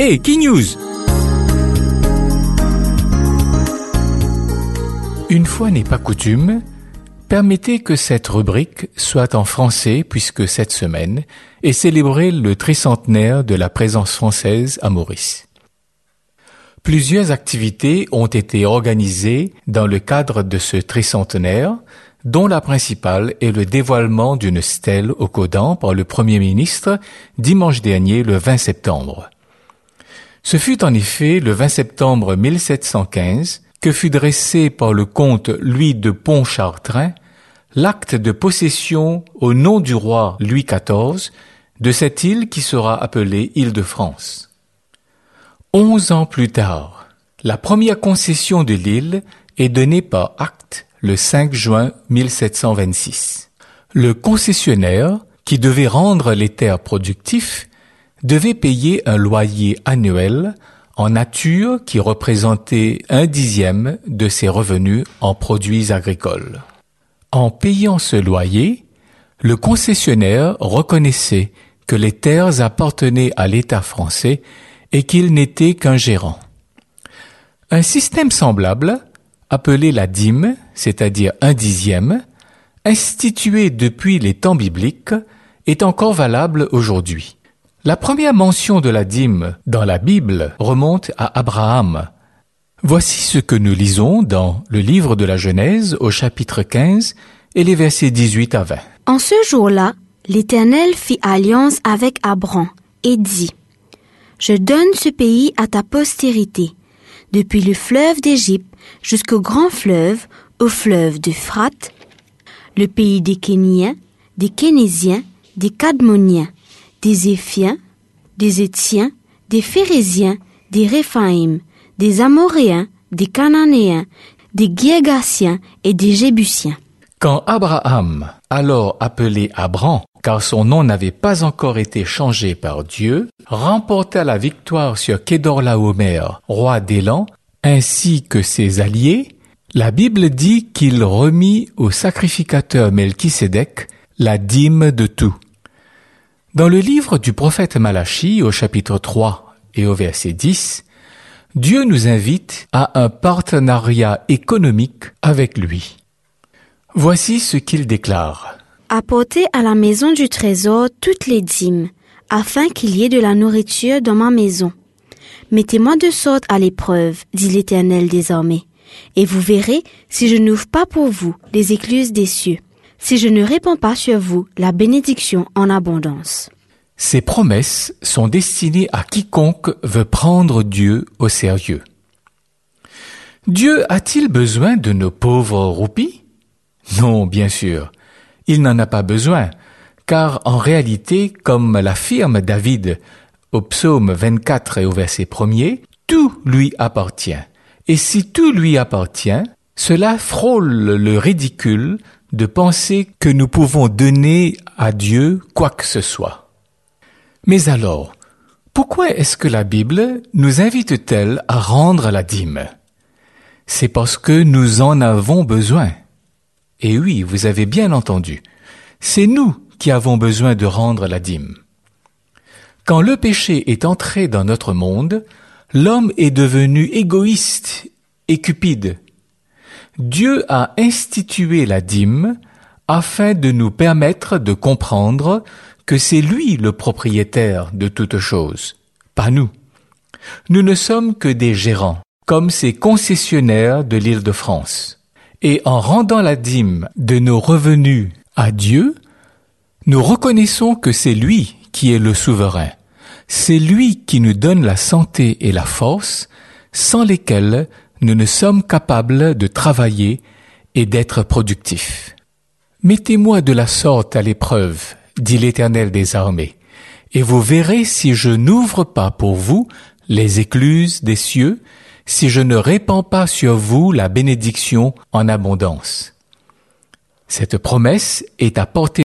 Hey, Key News Une fois n'est pas coutume, permettez que cette rubrique soit en français puisque cette semaine est célébré le tricentenaire de la présence française à Maurice. Plusieurs activités ont été organisées dans le cadre de ce tricentenaire, dont la principale est le dévoilement d'une stèle au Codan par le Premier ministre dimanche dernier le 20 septembre. Ce fut en effet le 20 septembre 1715 que fut dressé par le comte Louis de Pontchartrain l'acte de possession au nom du roi Louis XIV de cette île qui sera appelée Île-de-France. Onze ans plus tard, la première concession de l'île est donnée par acte le 5 juin 1726. Le concessionnaire, qui devait rendre les terres productifs, devait payer un loyer annuel en nature qui représentait un dixième de ses revenus en produits agricoles. En payant ce loyer, le concessionnaire reconnaissait que les terres appartenaient à l'État français et qu'il n'était qu'un gérant. Un système semblable, appelé la dîme, c'est-à-dire un dixième, institué depuis les temps bibliques, est encore valable aujourd'hui. La première mention de la dîme dans la Bible remonte à Abraham. Voici ce que nous lisons dans le livre de la Genèse au chapitre 15 et les versets 18 à 20. En ce jour-là, l'Éternel fit alliance avec Abraham et dit, Je donne ce pays à ta postérité, depuis le fleuve d'Égypte jusqu'au grand fleuve, au fleuve d'Euphrate, le pays des Kéniens, des Kénésiens, des Cadmoniens, des Éphiens, des Étiens, des Phérésiens, des Réphaïm, des Amoréens, des Cananéens, des Guégassiens et des Jébusiens. Quand Abraham, alors appelé Abram, car son nom n'avait pas encore été changé par Dieu, remporta la victoire sur Kédorlaomer, roi d'Élan, ainsi que ses alliés, la Bible dit qu'il remit au sacrificateur Melchisédek la dîme de tout. Dans le livre du prophète Malachie au chapitre 3 et au verset 10, Dieu nous invite à un partenariat économique avec lui. Voici ce qu'il déclare. Apportez à la maison du trésor toutes les dîmes, afin qu'il y ait de la nourriture dans ma maison. Mettez-moi de sorte à l'épreuve, dit l'Éternel désormais, et vous verrez si je n'ouvre pas pour vous les écluses des cieux, si je ne répands pas sur vous la bénédiction en abondance. Ces promesses sont destinées à quiconque veut prendre Dieu au sérieux. Dieu a-t-il besoin de nos pauvres roupies? Non, bien sûr. Il n'en a pas besoin, car en réalité, comme l'affirme David au psaume 24 et au verset 1er, tout lui appartient. Et si tout lui appartient, cela frôle le ridicule de penser que nous pouvons donner à Dieu quoi que ce soit. Mais alors, pourquoi est-ce que la Bible nous invite-t-elle à rendre la dîme? C'est parce que nous en avons besoin. Et oui, vous avez bien entendu, c'est nous qui avons besoin de rendre la dîme. Quand le péché est entré dans notre monde, l'homme est devenu égoïste et cupide. Dieu a institué la dîme afin de nous permettre de comprendre que c'est lui le propriétaire de toutes choses, pas nous. Nous ne sommes que des gérants, comme ces concessionnaires de l'île de France. Et en rendant la dîme de nos revenus à Dieu, nous reconnaissons que c'est lui qui est le souverain. C'est lui qui nous donne la santé et la force sans lesquelles nous ne sommes capables de travailler et d'être productifs. Mettez-moi de la sorte à l'épreuve, dit l'Éternel des armées, et vous verrez si je n'ouvre pas pour vous les écluses des cieux, si je ne répands pas sur vous la bénédiction en abondance. Cette promesse est à portée